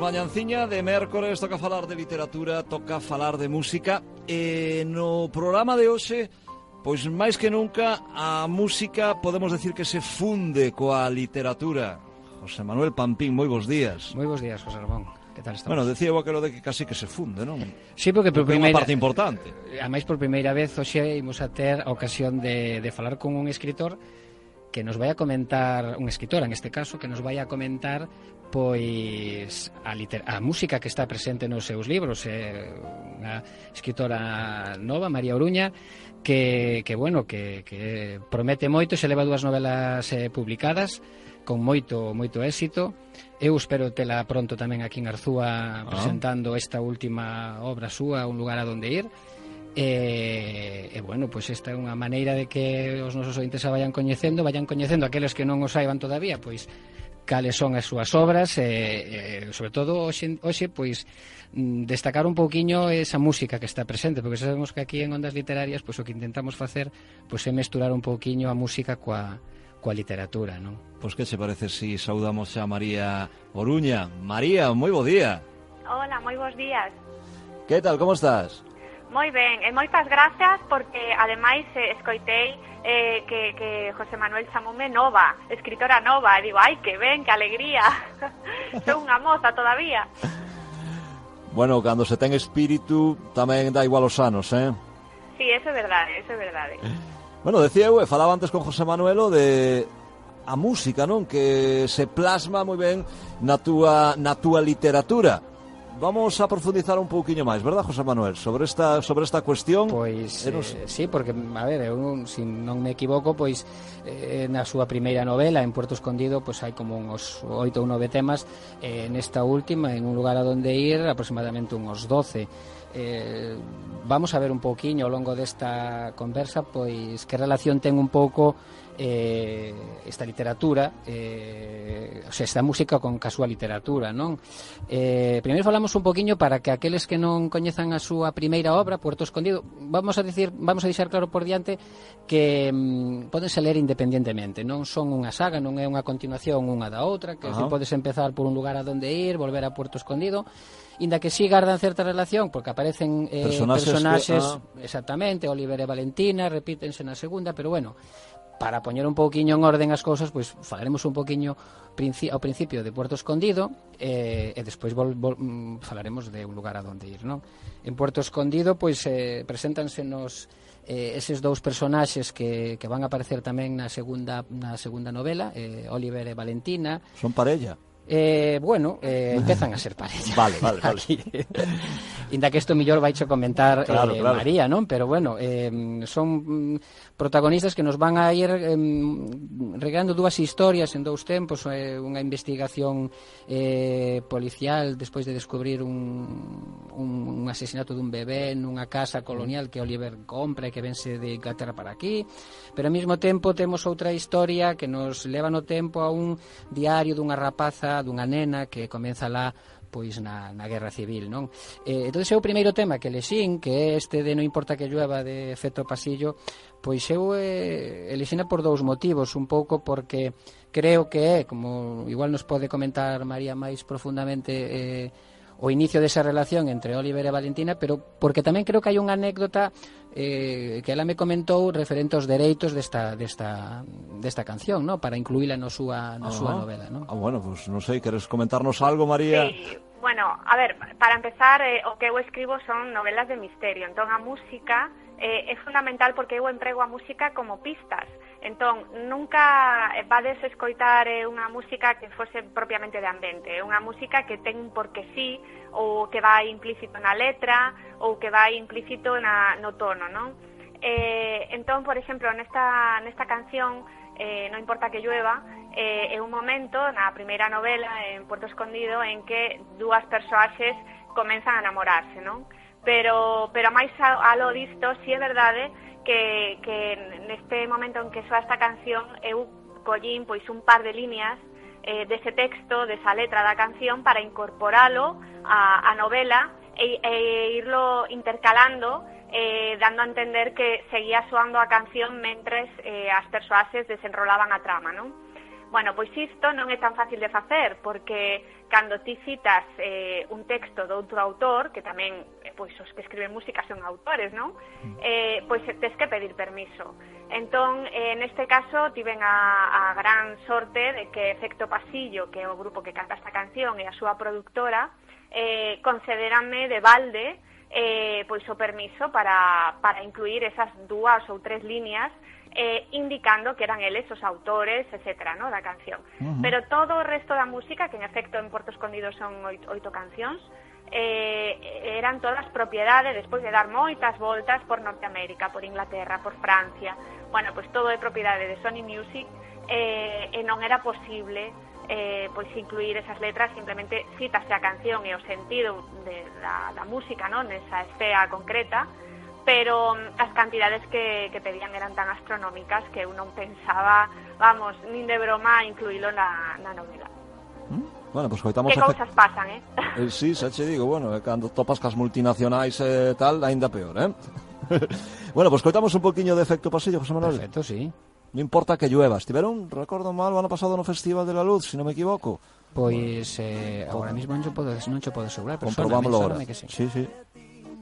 mañanciña de mércores toca falar de literatura, toca falar de música e no programa de hoxe Pois máis que nunca a música podemos decir que se funde coa literatura. José Manuel Pampín, moi bos días. Moi bos días, José Ramón. Que tal estamos? Bueno, decía eu aquilo de que casi que se funde, non? Sí, porque por porque primeira... parte importante. Eh, a máis por primeira vez hoxe imos a ter a ocasión de, de falar con un escritor que nos vai a comentar, un escritor en este caso, que nos vai a comentar pois a, liter a música que está presente nos seus libros é unha escritora nova, María Oruña que, que bueno, que, que promete moito, se leva dúas novelas eh, publicadas con moito moito éxito. Eu espero tela pronto tamén aquí en Arzúa ah. presentando esta última obra súa, Un lugar a donde ir. E, e bueno, pois pues esta é unha maneira de que os nosos ointes a vayan coñecendo, vayan coñecendo aqueles que non os saiban todavía, pois cales son as súas obras e, e sobre todo hoxe, hoxe pois mm, destacar un pouquiño esa música que está presente, porque sabemos que aquí en Ondas Literarias pois o que intentamos facer pois é mesturar un pouquiño a música coa coa literatura, non? Pois que che parece si saudamos a María Oruña? María, moi bo día. Hola, moi bos días. Que tal, como estás? Moi ben, e moitas gracias porque ademais eh, escoitei eh, que, que José Manuel chamoume nova, escritora nova, e digo, ai, que ben, que alegría, sou unha moza todavía. Bueno, cando se ten espírito tamén dá igual os anos, eh? Sí, eso é verdade, eso é verdade. Bueno, decía eu, e falaba antes con José Manuelo de a música, non? Que se plasma moi ben na túa, na túa literatura. Vamos a profundizar un pouquiño máis, verdad, José Manuel, sobre esta sobre esta cuestión? Pois Eros... eh, sí, porque a ver, eu se si non me equivoco, pois eh, na súa primeira novela en Puerto Escondido, pois hai como uns oito ou nove temas, eh, nesta última en un lugar a donde ir, aproximadamente uns doce. Eh, vamos a ver un pouquiño ao longo desta conversa pois que relación ten un pouco eh, esta literatura eh, o sea, esta música con casúa literatura non eh, primeiro falamos un poquinho para que aqueles que non coñezan a súa primeira obra Puerto Escondido vamos a decir, vamos a deixar claro por diante que mm, podense ler independentemente non son unha saga non é unha continuación unha da outra que uh -huh. si podes empezar por un lugar a donde ir volver a Puerto Escondido inda que sí gardan certa relación porque aparecen eh, personaxes, personaxes que, ah. exactamente Oliver e Valentina repítense na segunda pero bueno para poñer un pouquiño en orden as cousas, pois falaremos un pouquiño princi ao principio de Puerto Escondido eh, e despois vol, vol, mm, falaremos de un lugar a donde ir, non? En Puerto Escondido, pois eh, preséntanse nos eh, eses dous personaxes que, que van a aparecer tamén na segunda na segunda novela, eh, Oliver e Valentina. Son parella eh, bueno, eh, empezan a ser parella. Vale, vale, vale. Inda que isto millor vai xo comentar claro, eh, claro. María, non? Pero bueno, eh, son mm, protagonistas que nos van a ir eh, regando dúas historias en dous tempos, eh, unha investigación eh, policial despois de descubrir un, un, un asesinato dun bebé nunha casa colonial que Oliver compra e que vense de Inglaterra para aquí, pero ao mesmo tempo temos outra historia que nos leva no tempo a un diario dunha rapaza Dunha nena que comeza lá pois na, na Guerra Civil, non? Eh, entón, é o primeiro tema que lexín, que é este de non importa que llueva de Feto Pasillo, pois eu eh, elexina por dous motivos, un pouco porque creo que é, como igual nos pode comentar María máis profundamente eh, o inicio desa relación entre Oliver e Valentina, pero porque tamén creo que hai unha anécdota eh, que ela me comentou referente aos dereitos desta, desta, desta canción, ¿no? para incluíla no súa, na no ah. súa novela. ¿no? Ah, bueno, pues non sei, queres comentarnos algo, María? Sí. Bueno, a ver, para empezar, eh, o que eu escribo son novelas de misterio, entón a música eh, é fundamental porque eu emprego a música como pistas. Entón, nunca eh, vades escoitar eh, unha música que fose propiamente de ambiente, é unha música que ten un porque sí, ou que vai implícito na letra, ou que vai implícito na, no tono, non? Eh, entón, por exemplo, nesta, nesta canción, eh, Non importa que llueva, eh, é un momento na primeira novela, en Puerto Escondido, en que dúas persoaxes comenzan a namorarse, non? pero, pero máis a, a lo disto, si sí é verdade que, que neste momento en que soa esta canción eu collín pois un par de líneas eh, dese texto, desa letra da canción para incorporalo a, a novela e, e irlo intercalando eh, dando a entender que seguía soando a canción mentres eh, as persoaxes desenrolaban a trama, non? Bueno, pois isto non é tan fácil de facer, porque cando ti citas eh, un texto de outro autor, que tamén eh, pois os que escriben música son autores, non? Mm. Eh, pois tes que pedir permiso. Entón, eh, neste caso, tiven a, a gran sorte de que Efecto Pasillo, que é o grupo que canta esta canción, e a súa productora, eh, concederanme de balde eh, pois o permiso para, para incluir esas dúas ou tres líneas eh, indicando que eran eles os autores, etcétera, ¿no? da canción. Uh -huh. Pero todo o resto da música, que en efecto en Porto Escondido son oito, oito cancións, eh, eran todas propiedade despois de dar moitas voltas por Norteamérica, por Inglaterra, por Francia. Bueno, pois pues todo é propiedade de Sony Music eh, e non era posible eh, pois incluir esas letras simplemente citas a canción e o sentido de, da, da música non nesa esfera concreta pero mm, as cantidades que, que pedían eran tan astronómicas que eu non pensaba, vamos, nin de broma incluílo na, na novela. Mm, bueno, pues coitamos que cousas pasan, eh? eh? Sí, xa che digo, bueno, eh, cando topas cas multinacionais e eh, tal, aínda peor, eh? bueno, pues coitamos un poquinho de efecto pasillo, José Manuel. Perfecto, sí. Non importa que llueva. Estiveron, recordo mal, o ano pasado no Festival de la Luz, se si non me equivoco. Pois eh, agora mismo non cho podo, non cho podo asegurar, pero Comprobámoslo ahora. Que sí. sí, sí.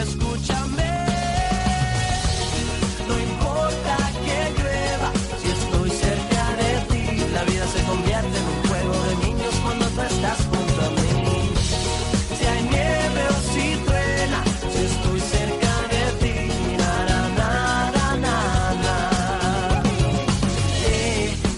Escúchame, no importa que llueva, si estoy cerca de ti, la vida se convierte en un juego de niños cuando tú estás junto a mí. Si hay nieve o si truena, si estoy cerca de ti, nada, nada, nada, nada.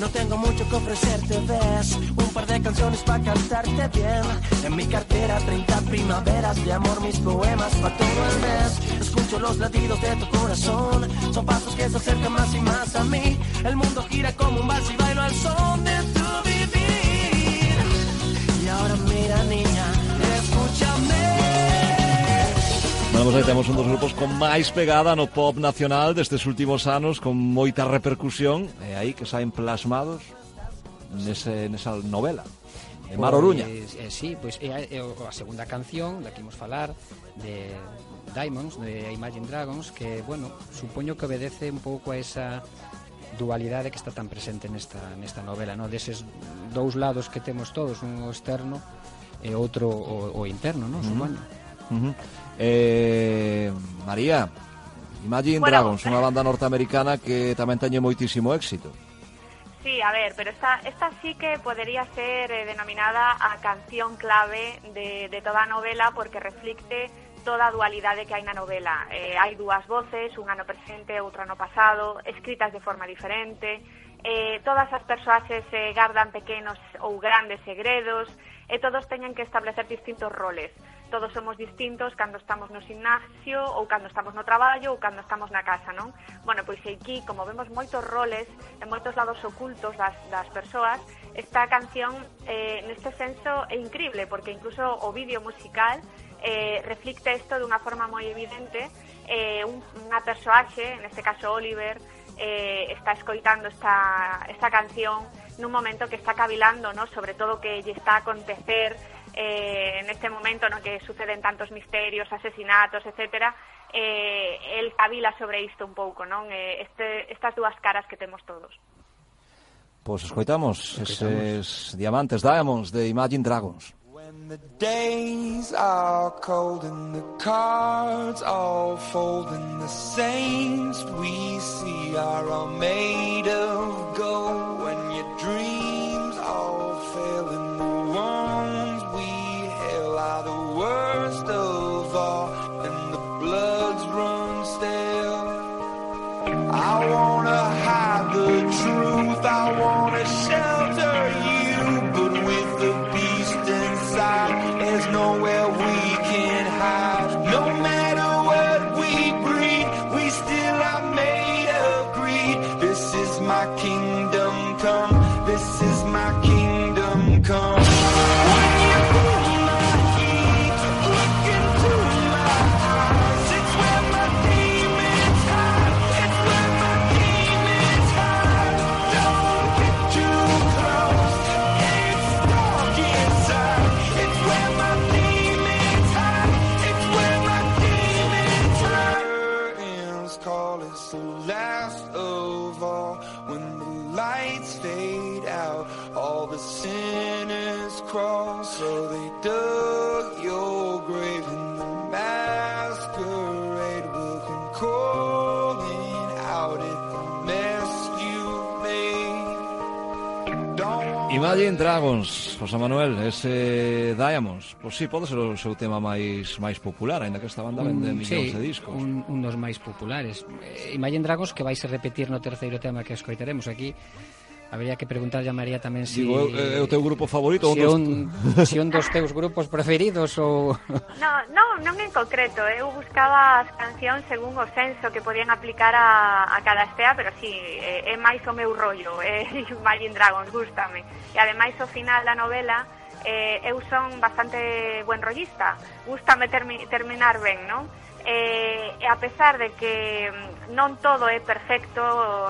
No tengo mucho que ofrecerte, ves par de canciones para cantarte bien. En mi cartera 30 primaveras de amor, mis poemas para todo el mes. Escucho los latidos de tu corazón, son pasos que se acercan más y más a mí. El mundo gira como un vals y bailo al son de tu vivir. Y ahora mira niña, escúchame. Bueno, pues aí temos un dos grupos con máis pegada no pop nacional destes últimos anos, con moita repercusión, e aí que saen plasmados nese, nesa novela de Mar pois, Oruña. Pois, eh, sí, pois é, é a segunda canción da que imos falar de Diamonds, de Imagine Dragons, que, bueno, supoño que obedece un pouco a esa dualidade que está tan presente nesta, nesta novela, no? deses dous lados que temos todos, un externo e outro o, o interno, non? Uh -huh. Supoño. Uh -huh. eh, María, Imagine bueno, Dragons, unha banda norteamericana que tamén teñe moitísimo éxito. Sí, a ver, pero esta, esta sí que podría ser eh, denominada a canción clave de, de, toda novela porque reflicte toda dualidad de que hay na novela. Eh, hai dúas voces, unha no presente, outra no pasado, escritas de forma diferente, eh, todas as persoas se eh, gardan pequenos ou grandes segredos, e todos teñen que establecer distintos roles todos somos distintos cando estamos no gimnasio ou cando estamos no traballo ou cando estamos na casa, non? Bueno, pois aquí, como vemos moitos roles e moitos lados ocultos das, das persoas, esta canción eh, neste senso é increíble porque incluso o vídeo musical eh, reflicte isto dunha forma moi evidente eh, un, unha persoaxe, neste caso Oliver, eh, está escoitando esta, esta canción nun momento que está cavilando, ¿no? sobre todo que lle está a acontecer eh, en este momento no que suceden tantos misterios, asesinatos, etcétera, eh, el cabila sobre isto un pouco, non? Eh, este, estas dúas caras que temos todos. Pois pues escoitamos, eses diamantes, diamonds de Imagine Dragons. When the days are cold and the cards all fold and the saints we see are all made of gold when I want. Dragons, José Manuel, ese Diamonds, pois sí, pode ser o seu tema máis máis popular, aínda que esta banda vende un, millóns sí, de discos. Un, un dos máis populares. Eh, Imagine Dragons que vais a repetir no terceiro tema que escoitaremos aquí Habría que preguntarlle a María tamén se... Si, Digo, é, é o teu grupo favorito? ou si dos... un, se si un dos teus grupos preferidos ou... No, non, non en concreto. Eh. Eu buscaba as cancións según o senso que podían aplicar a, a cada estea, pero sí, eh, é, é máis o meu rollo. Eh, é Imagine Dragons, gústame. E ademais o final da novela eh, eu son bastante buen rollista. Gusta me termi terminar ben, non? eh, e a pesar de que mm, non todo é perfecto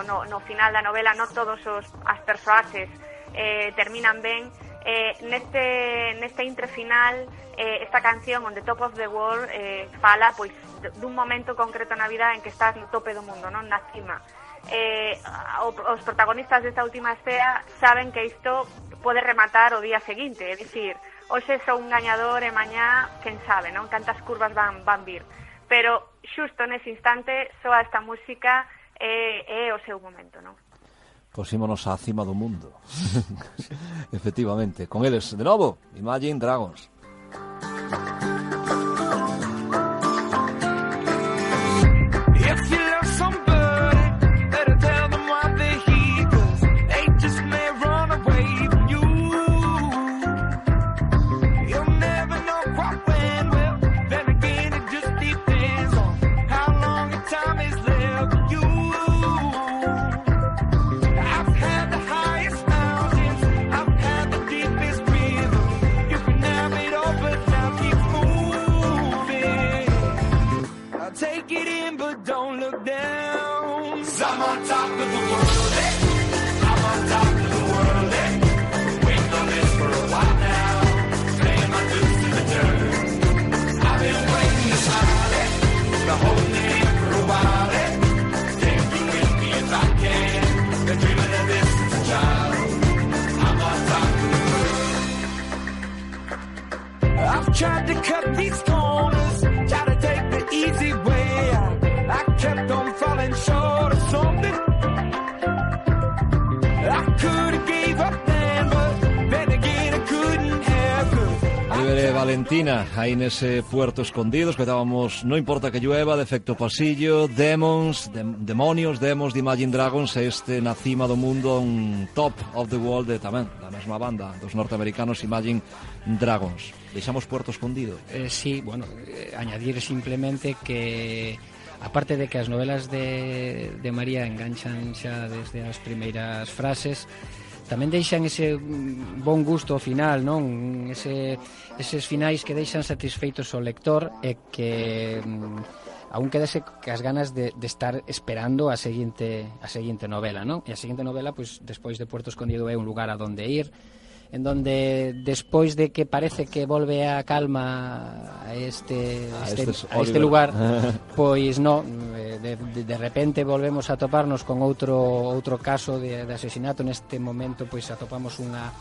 no, no final da novela, non todos os, as persoaxes eh, terminan ben, eh, neste, neste intre final eh, esta canción On the Top of the World eh, fala pois dun momento concreto na vida en que estás no tope do mundo, non na cima. Eh, os protagonistas desta última escena saben que isto pode rematar o día seguinte, é dicir, hoxe sou un gañador e mañá, quen sabe, non? Cantas curvas van, van vir pero xusto nese instante soa esta música e, eh, o seu momento, non? Posímonos á cima do mundo. Efectivamente, con eles de novo, Imagine Dragons. If you aí nese puerto escondido escoitábamos Non importa que llueva, de efecto pasillo, Demons, de, Demonios, Demos de Imagine Dragons e este na cima do mundo un top of the world de, tamén da mesma banda dos norteamericanos Imagine Dragons. Deixamos puerto escondido. Eh, sí, bueno, eh, añadir simplemente que aparte de que as novelas de, de María enganchan xa desde as primeiras frases, tamén deixan ese bon gusto ao final, non? Ese, eses finais que deixan satisfeitos o lector e que mm, aún quedase as ganas de, de estar esperando a seguinte a seguinte novela, non? E a seguinte novela, pois, despois de Puerto Escondido é un lugar a donde ir, en donde despois de que parece que volve a calma a este, a este, a este lugar pois no eh, de, de, de repente volvemos a toparnos con outro outro caso de, de asesinato. Neste momento pois atopamos unha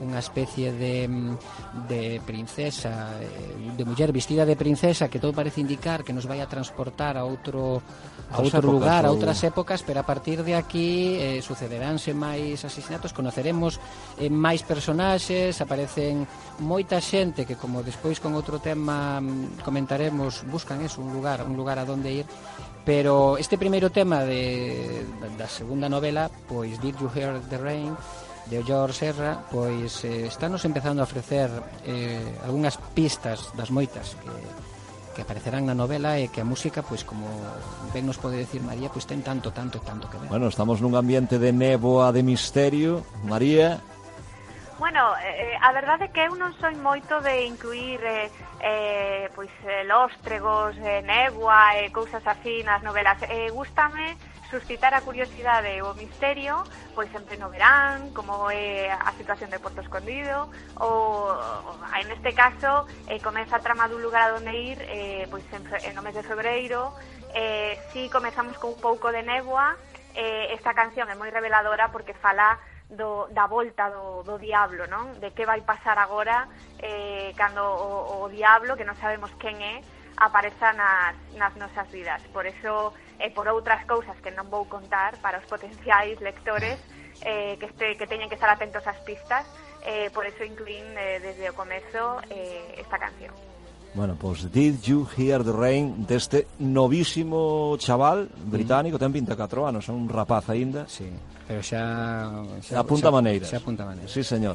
unha especie de, mm, de princesa, eh, de muller vestida de princesa que todo parece indicar que nos vai a transportar a outro a outro épocas, lugar, ou... a outras épocas, pero a partir de aquí eh, sucederánse máis asesinatos, conoceremos eh, máis personaxes, aparecen moita xente que como despois con outro tema mm, comentaremos, buscan eso, un lugar, un lugar a donde ir, pero este primeiro tema de, da segunda novela, pois Did You Hear the Rain, de Ollor Serra pois eh, estános empezando a ofrecer eh, algunhas pistas das moitas que, que aparecerán na novela e que a música, pois como ben nos pode decir María, pois ten tanto, tanto, tanto que ver. Bueno, estamos nun ambiente de néboa, de misterio. María, Bueno, eh, a verdade é que eu non soy moito de incluir eh, eh, pois, eh, lóstregos, eh, néboa e eh, cousas así nas novelas. Eh, gústame suscitar a curiosidade e o misterio, pois en pleno verán, como é a situación de Porto Escondido, ou en este caso eh, comeza a trama dun lugar a donde ir eh, pois en, en no mes de febreiro, eh, si comezamos con un pouco de néboa, eh, esta canción é moi reveladora porque fala do, da volta do, do diablo, non? De que vai pasar agora eh, cando o, o diablo, que non sabemos quen é, apareza nas, nas nosas vidas. Por eso, e por outras cousas que non vou contar para os potenciais lectores eh, que, este, que teñen que estar atentos ás pistas, eh, por eso incluín eh, desde o comezo eh, esta canción. Bueno, pois pues, Did You Hear the Rain deste novísimo chaval británico, mm. ten 24 anos, é un rapaz aínda. Sí, pero xa... xa apunta xa, maneiras. Xa apunta maneiras. Sí, señor.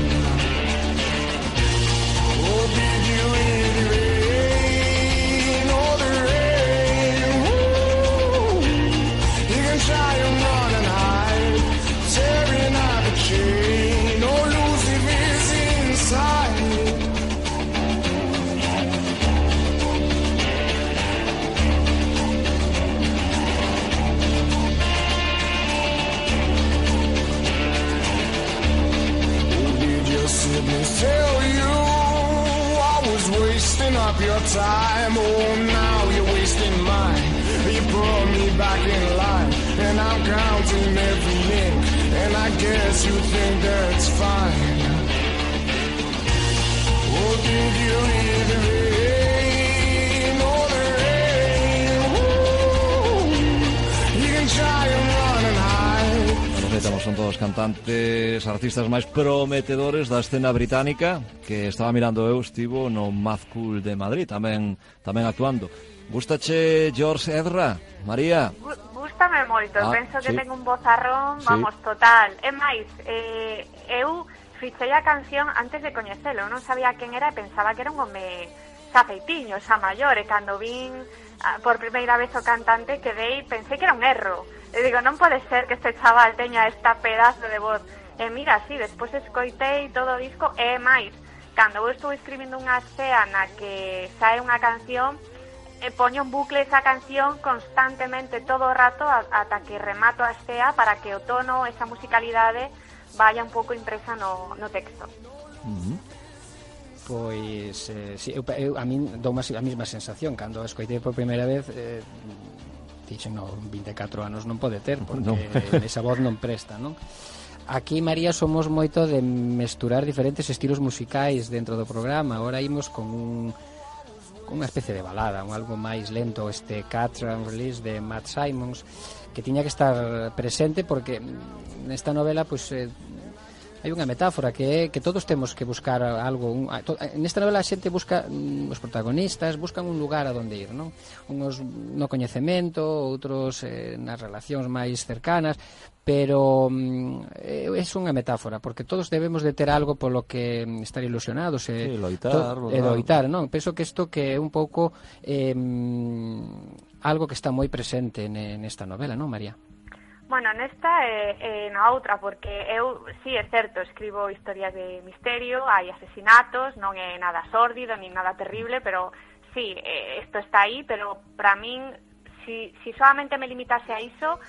tell you I was wasting up your time? Oh, now you're wasting mine. You put me back in line, and I'm counting every link, and I guess you think that's fine. Oh, did you hear estamos con todos os cantantes, artistas máis prometedores da escena británica que estaba mirando eu, estivo no Math Cool de Madrid, tamén tamén actuando. Gustache George Ezra, María? Gústame moito, ah, penso sí. que ten un bozarrón, vamos, sí. total. É máis, eh, eu fichei a canción antes de coñecelo, non sabía quen era e pensaba que era un home xa feitiño, xa maior, e cando vin ah, por primeira vez o cantante quedei, pensei que era un erro E digo, non pode ser que este chaval teña esta pedazo de voz. E mira, sí, despois escoitei todo o disco e máis. Cando eu estou escribindo unha cea na que sae unha canción, e poño en bucle esa canción constantemente todo o rato ata que remato a estea para que o tono, esa musicalidade vaya un pouco impresa no, no texto. Uh -huh. Pois, eh, sí, eu, eu, a min dou a mesma sensación cando escoitei por primeira vez eh, dixen, no, 24 anos non pode ter, porque no. esa voz non presta, non? Aquí, María, somos moito de mesturar diferentes estilos musicais dentro do programa. Ahora imos con un unha especie de balada, un algo máis lento, este Cat and Release de Matt Simons, que tiña que estar presente porque mm, nesta novela pues, eh, hai unha metáfora que é que todos temos que buscar algo un, to, nesta novela a xente busca mm, os protagonistas buscan un lugar a donde ir non? unos no coñecemento outros eh, nas relacións máis cercanas pero mm, é unha metáfora porque todos debemos de ter algo polo que mm, estar ilusionados e, sí, loitar, to, e eh, loitar non? penso que isto que é un pouco eh, mm, algo que está moi presente nesta novela non María? Bueno, nesta e, eh, e eh, na outra, porque eu, sí, é certo, escribo historias de misterio, hai asesinatos, non é nada sórdido, nin nada terrible, pero sí, isto eh, está aí, pero para min, si, si solamente me limitase a iso,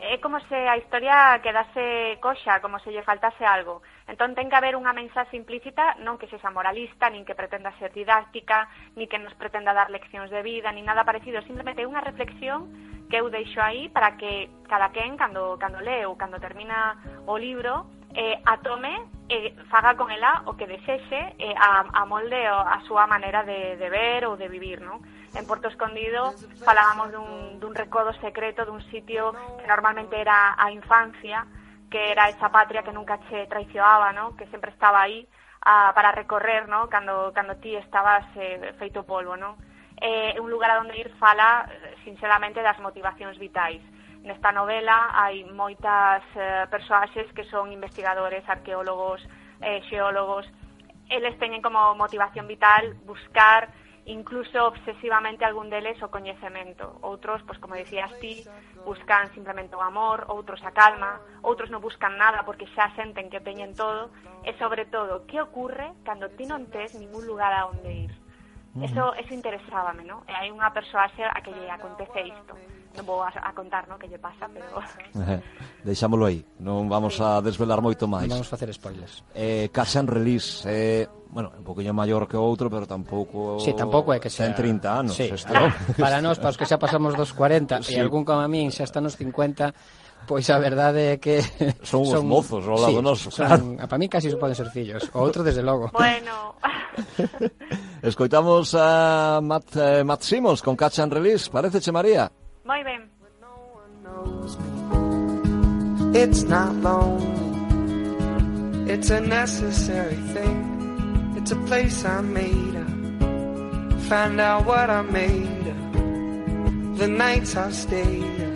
é como se a historia quedase coxa, como se lle faltase algo. Entón ten que haber unha mensaxe implícita, non que sexa moralista, nin que pretenda ser didáctica, nin que nos pretenda dar leccións de vida, nin nada parecido, simplemente unha reflexión que eu deixo aí para que cada quen, cando, cando leu, cando termina o libro, eh, atome e eh, faga con ela o que desexe eh, a, a molde o, a súa maneira de, de ver ou de vivir, non? En Porto Escondido falábamos dun, dun recodo secreto dun sitio que normalmente era a infancia, que era esa patria que nunca che traicionaba, ¿no? Que sempre estaba aí a, para recorrer, ¿no? Cando, cando ti estabas eh, feito polvo, ¿no? é un lugar a onde ir fala eh, sinceramente das motivacións vitais. Nesta novela hai moitas eh, persoaxes que son investigadores, arqueólogos, eh, xeólogos. Eles teñen como motivación vital buscar incluso obsesivamente algún deles o coñecemento. Outros, pois como decías ti, buscan simplemente o amor, outros a calma, outros non buscan nada porque xa senten que teñen todo, e sobre todo, que ocorre cando ti non tes ningún lugar a onde ir? Eso, eso interesábame, ¿no? Eh, hai unha persoa a que lle acontece isto. Non vou a, a contar, ¿no? Que lle pasa, pero... Deixámolo aí. Non vamos sí. a desvelar moito máis. Non vamos facer spoilers. Eh, Cash and Release, eh, bueno, un poquinho maior que o outro, pero tampouco... Sí, tampouco é que sea... Ten 30 anos. Sí. Este, para nós, para os que xa pasamos dos 40, sí. e algún como a min xa está nos 50, pois a verdade é que Son os mozos ao lado sí, son, claro. Para mí casi poden ser fillos, o outro desde logo. Bueno, Escoitamos a Matt, eh, Matt Simmons con Catch and Release, pareceche María? moi ben. It's not lonely. It's a necessary thing. It's a place I made up. Find out what I made of. The nights I stayed up.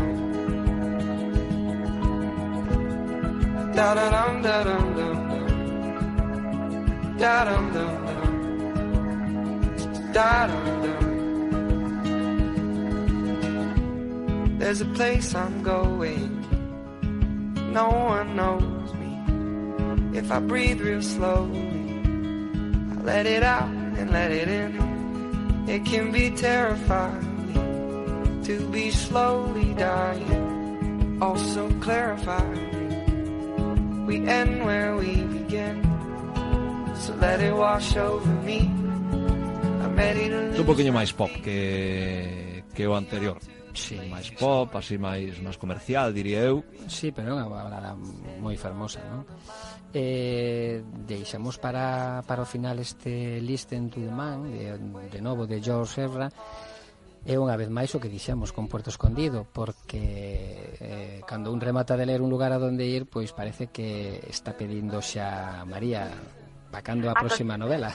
Da da da. Da. Da. There's a place I'm going. No one knows me. If I breathe real slowly, I let it out and let it in. It can be terrifying to be slowly dying. Also clarifying. we end where we begin. So let it wash over me. I'm ready to lose. Un poquinho máis pop que que o anterior. Sí, máis pop, así máis máis comercial, diría eu. Sí, pero é unha balada moi fermosa, non? Eh, deixamos para, para o final este Listen to the Man de, de novo de George Serra, É unha vez máis o que dixemos con Puerto Escondido, porque eh, cando un remata de ler un lugar a donde ir, pois parece que está pedindo xa María, vacando a próxima novela.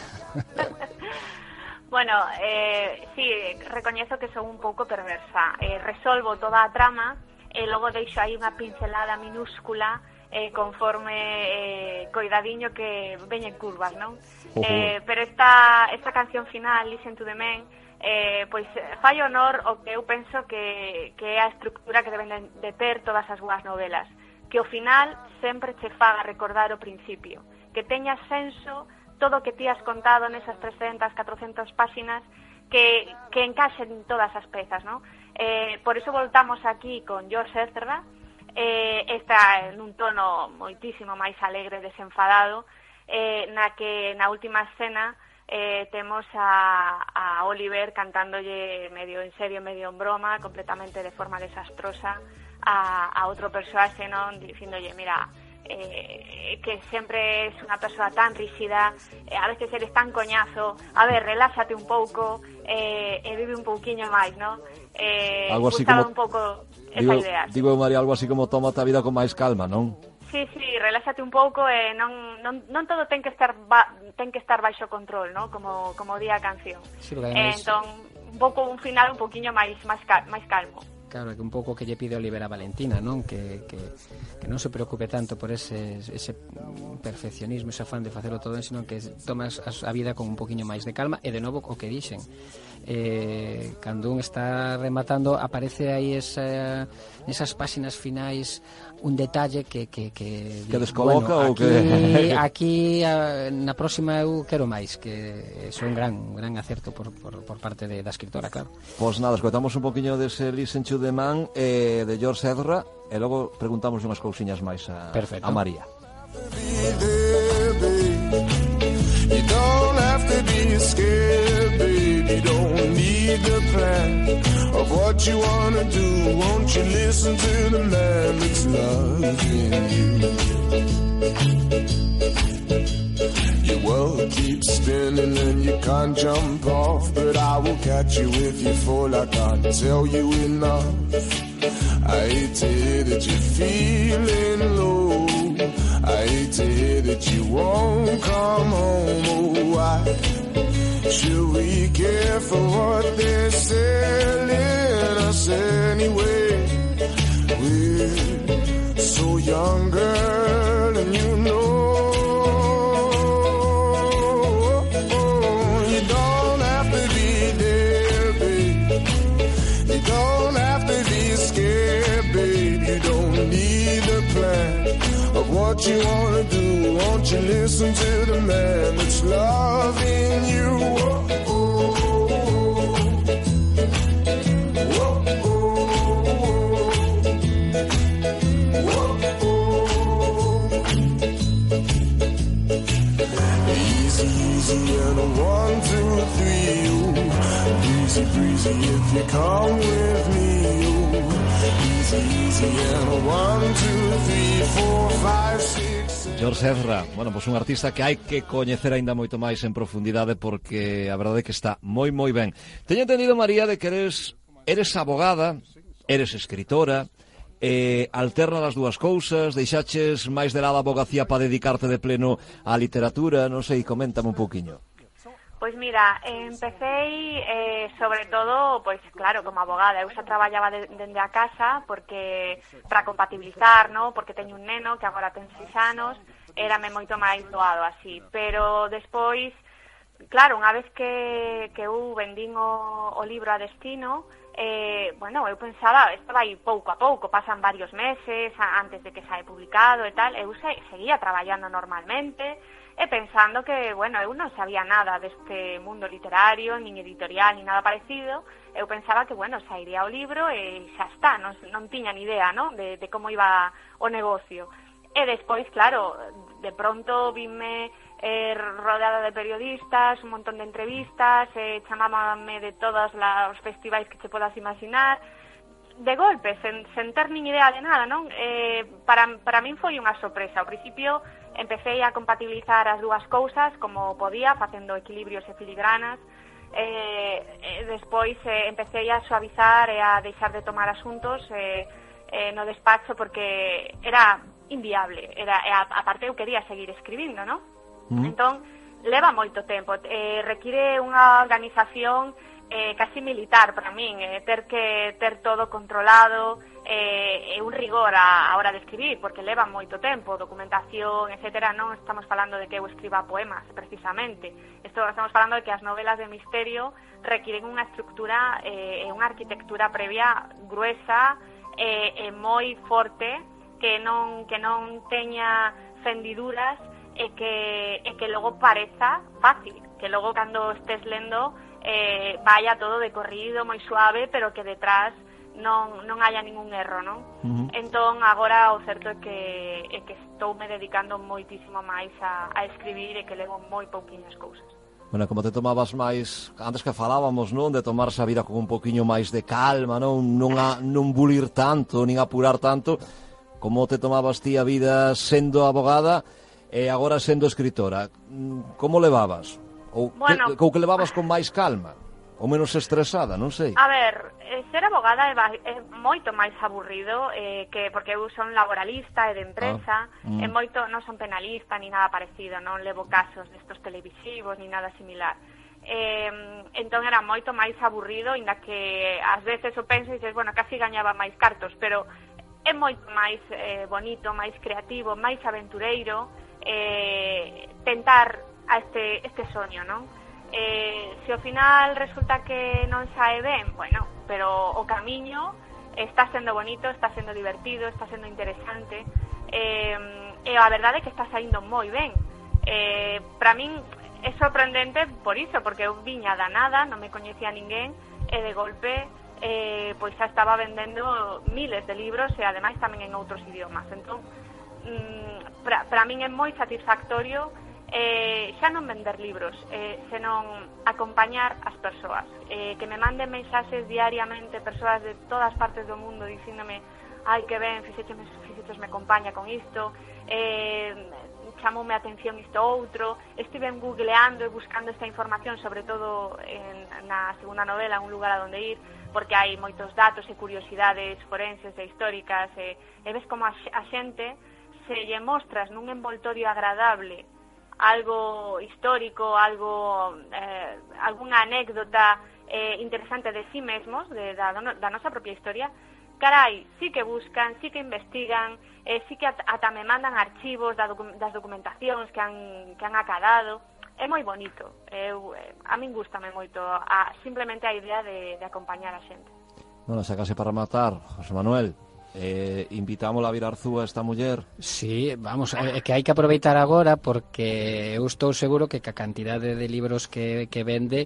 bueno, eh, sí, recoñezo que son un pouco perversa. Eh, resolvo toda a trama e logo deixo aí unha pincelada minúscula eh, conforme eh, coidadiño que veñen curvas, non? Uh -huh. eh, pero esta, esta canción final, Listen to the Men, eh, pois fai honor o que eu penso que, que é a estructura que deben de ter todas as boas novelas que ao final sempre che faga recordar o principio que teña senso todo o que ti has contado nesas 300, 400 páxinas que, que encaixen todas as pezas ¿no? eh, por iso voltamos aquí con George Ezra eh, está en un tono moitísimo máis alegre, desenfadado eh, na que na última escena eh, temos a, a Oliver cantándolle medio en serio, medio en broma, completamente de forma desastrosa a, a outro persoaxe, non? Dicindolle, mira, eh, que sempre es unha persoa tan ríxida, eh, a veces eres tan coñazo, a ver, reláxate un pouco, eh, e vive un pouquiño máis, non? Eh, algo así como... un pouco esa digo, idea. Digo, María, algo así como tómate a vida con máis calma, non? sí, sí, reláxate un pouco e non, non, non todo ten que estar ba, ten que estar baixo control, ¿no? como, como di a canción. Sí, eh, entón, un pouco un final un poquiño máis máis, cal, máis calmo. Claro, que un pouco que lle pide Olivera Valentina, non? Que, que, que non se preocupe tanto por ese, ese perfeccionismo, ese afán de facelo todo, sino que tomas a vida con un poquinho máis de calma e de novo o que dixen eh, cando un está rematando aparece aí esa, nesas páxinas finais un detalle que que, que, que descoloca bueno, aquí, ou que aquí a, na próxima eu quero máis que é un gran un gran acerto por, por, por parte de, da escritora, claro. Pois nada, escoitamos un poquinho dese Listen to the Man eh, de George Ezra e logo preguntamos unhas cousiñas máis a, Perfecto. a María. You don't have to be scared, baby, don't plan of what you wanna do. Won't you listen to the man that's loving you? Your world keeps spinning and you can't jump off, but I will catch you if you fall. I can't tell you enough. I hate to hear that you're feeling low. I hate to hear that you won't come home. Should we care for what they're selling us anyway? We're so young, girl, and you know. You don't have to be there, babe. You don't have to be scared, babe. You don't need a plan of what you wanna do. Won't you listen to the man that's loving you? breezy if you come with me. Easy, easy, yeah. One, two, three, four, five, six, seven. George Ezra, bueno, pois pues un artista que hai que coñecer aínda moito máis en profundidade porque a verdade é que está moi moi ben. Teño entendido, María, de que eres, eres abogada, eres escritora, eh, alterna das dúas cousas, deixaches máis de lado a abogacía para dedicarte de pleno á literatura, non sei, coméntame un pouquiño. Pois mira, empecé eh, sobre todo, pois claro, como abogada, eu xa traballaba de, dende a casa porque para compatibilizar, no? porque teño un neno que agora ten seis anos, érame moito máis doado así, pero despois, claro, unha vez que, que eu vendín o, o libro a destino, eh, bueno, eu pensaba, isto vai pouco a pouco, pasan varios meses a, antes de que sae publicado e tal, eu se, seguía traballando normalmente, e pensando que, bueno, eu non sabía nada deste mundo literario, nin editorial, nin nada parecido, eu pensaba que, bueno, sairía o libro e xa está, non, non tiña ni idea, non, de, de como iba o negocio. E despois, claro, de pronto vime eh, rodeada de periodistas, un montón de entrevistas, eh, chamábame de todos os festivais que che podas imaginar, de golpe, sen, sen ter nin idea de nada, non? Eh, para, para min foi unha sorpresa. Ao principio Empecé a compatibilizar as dúas cousas como podía, facendo equilibrios e filigranas, eh, eh, despois eh, empecé a suavizar e a deixar de tomar asuntos eh, eh, no despacho porque era inviable, era, e a, aparte eu quería seguir escribindo, non? Mm. Mm-hmm. Entón, leva moito tempo, eh, require unha organización eh, casi militar para min, eh, ter que ter todo controlado, eh, e un rigor a hora de escribir, porque leva moito tempo, documentación, etc. Non estamos falando de que eu escriba poemas, precisamente. Esto, estamos falando de que as novelas de misterio requiren unha estructura eh, e unha arquitectura previa gruesa eh, e moi forte que non, que non teña fendiduras e que, e que logo pareza fácil, que logo cando estés lendo eh, vaya todo de corrido, moi suave, pero que detrás non, non haya ningún erro, non? Uh -huh. Entón, agora o certo é que, é que estoume dedicando moitísimo máis a, a escribir e que levo moi pouquiñas cousas. Bueno, como te tomabas máis, antes que falábamos, non, de tomarse a vida con un poquinho máis de calma, non, non, a, non bulir tanto, nin apurar tanto, como te tomabas ti a vida sendo abogada e agora sendo escritora, mm, como levabas? Ou bueno, que, ou que levabas con máis calma? ou menos estresada, non sei. A ver, eh, ser abogada é, é moito máis aburrido eh, que porque eu son laboralista e de ah, empresa, ah, mm. é moito non son penalista ni nada parecido, non levo casos destos televisivos ni nada similar. Eh, entón era moito máis aburrido, inda que ás veces o penso e dices, bueno, casi gañaba máis cartos, pero é moito máis eh, bonito, máis creativo, máis aventureiro eh, tentar a este, este soño, non? eh, se ao final resulta que non sae ben, bueno, pero o camiño está sendo bonito, está sendo divertido, está sendo interesante, eh, e a verdade é que está saindo moi ben. Eh, para min é sorprendente por iso, porque eu viña da nada, non me coñecía ninguén, e de golpe eh, pois xa estaba vendendo miles de libros e ademais tamén en outros idiomas. Entón, mm, para min é moi satisfactorio eh, xa non vender libros, eh, senón acompañar as persoas. Eh, que me manden mensaxes diariamente persoas de todas partes do mundo dicíndome ai que ben, fixeches, fixeches me compaña con isto, eh, chamoume a atención isto outro, estive googleando e buscando esta información, sobre todo en, na segunda novela, un lugar a donde ir, porque hai moitos datos e curiosidades forenses e históricas, e, e ves como a, a xente se lle mostras nun envoltorio agradable algo histórico, algo eh, algunha anécdota eh, interesante de sí mesmos, de, da, da nosa propia historia, carai, sí que buscan, sí que investigan, eh, sí que ata me mandan archivos da docu das documentacións que han, que han acadado, é moi bonito. Eu, a min gustame moito a, simplemente a idea de, de acompañar a xente. Bueno, se case para matar, José Manuel, Eh, invitamos a vir Arzúa esta muller? Sí, vamos, eh, que hai que aproveitar agora porque eu estou seguro que ca cantidade de libros que, que vende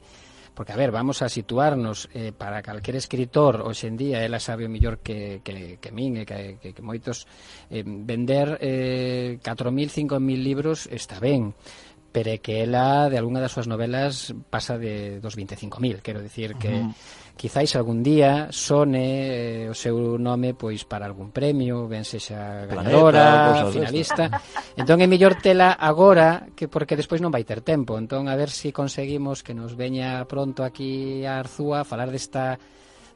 Porque, a ver, vamos a situarnos eh, para calquer escritor hoxe en día, ela sabe o mellor que, que, que min e que, que, que moitos eh, vender eh, 4.000, 5.000 libros está ben pero que ela de algunha das súas novelas pasa de dos 25.000, quero dicir que uh -huh quizáis algún día sone eh, o seu nome pois para algún premio, ben sexa ganadora, Planeta, finalista. entón é mellor tela agora que porque despois non vai ter tempo. Entón a ver se si conseguimos que nos veña pronto aquí a Arzúa a falar desta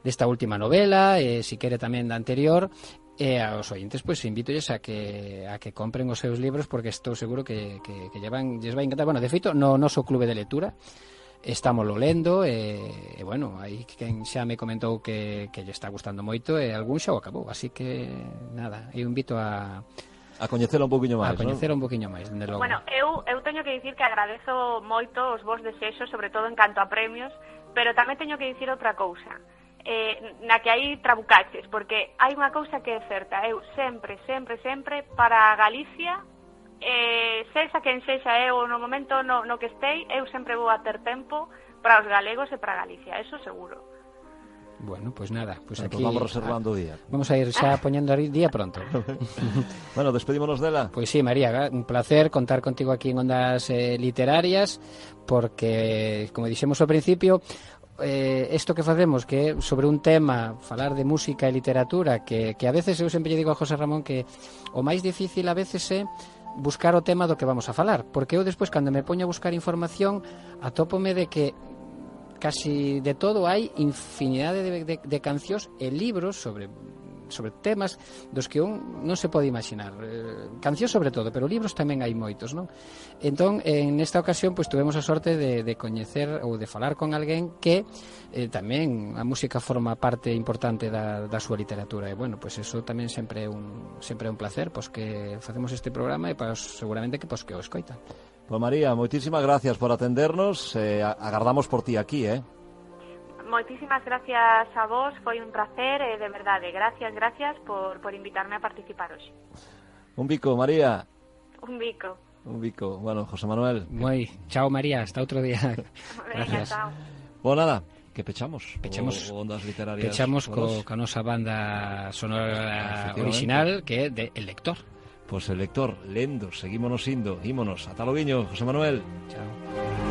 desta última novela, e eh, se si quere tamén da anterior, E aos ointes, pois, pues, invítolles a que, a que compren os seus libros porque estou seguro que, que, que lle van, lles vai encantar. Bueno, de feito, no noso clube de lectura estamos lo lendo e, e bueno, aí quen xa me comentou que, que lle está gustando moito e algún xa o acabou, así que nada, eu invito a A coñecela un poquinho máis, A coñecer ¿no? un poquinho máis, dende logo. Bueno, eu, eu teño que dicir que agradezo moito os vos desexos, sobre todo en canto a premios, pero tamén teño que dicir outra cousa eh, na que hai trabucaches, porque hai unha cousa que é certa, eu sempre, sempre, sempre, para Galicia eh, sexa quen sexa eu no momento no, no que estei, eu sempre vou a ter tempo para os galegos e para Galicia, eso seguro. Bueno, pues nada, pues aquí, vamos reservando día. Vamos a ir xa poñendo día pronto. bueno, despedímonos dela. Pois pues sí, María, un placer contar contigo aquí en Ondas eh, Literarias porque como dixemos ao principio, eh, isto que facemos que sobre un tema falar de música e literatura que, que a veces eu sempre lle digo a José Ramón que o máis difícil a veces é eh, buscar o tema do que vamos a falar, porque eu despois cando me poño a buscar información atópome de que casi de todo hai infinidade de, de, de cancións e libros sobre sobre temas dos que un non se pode imaginar. Eh, cancións sobre todo, pero libros tamén hai moitos, non? Entón, en esta ocasión, pois tuvemos a sorte de, de coñecer ou de falar con alguén que eh, tamén a música forma parte importante da, da súa literatura. E, bueno, pois eso tamén sempre é un, sempre é un placer, pois que facemos este programa e pois, seguramente que pois que o escoitan. Pois pues María, moitísimas gracias por atendernos. Eh, agardamos por ti aquí, eh? Moitísimas gracias a vos, foi un placer e de verdade, gracias, gracias por, por invitarme a participar hoxe. Un bico, María. Un bico. Un bico. Bueno, José Manuel. Moi, chao María, hasta outro día. Venga, Gracias. chao. Bueno, nada, que pechamos. Pechamos- O, ondas literarias. Pechamos Bueno, co, ca nosa banda sonora original que é de El Lector. Pues el lector, lendo, seguímonos indo, ímonos. Ata loguiño, José Manuel. Chao.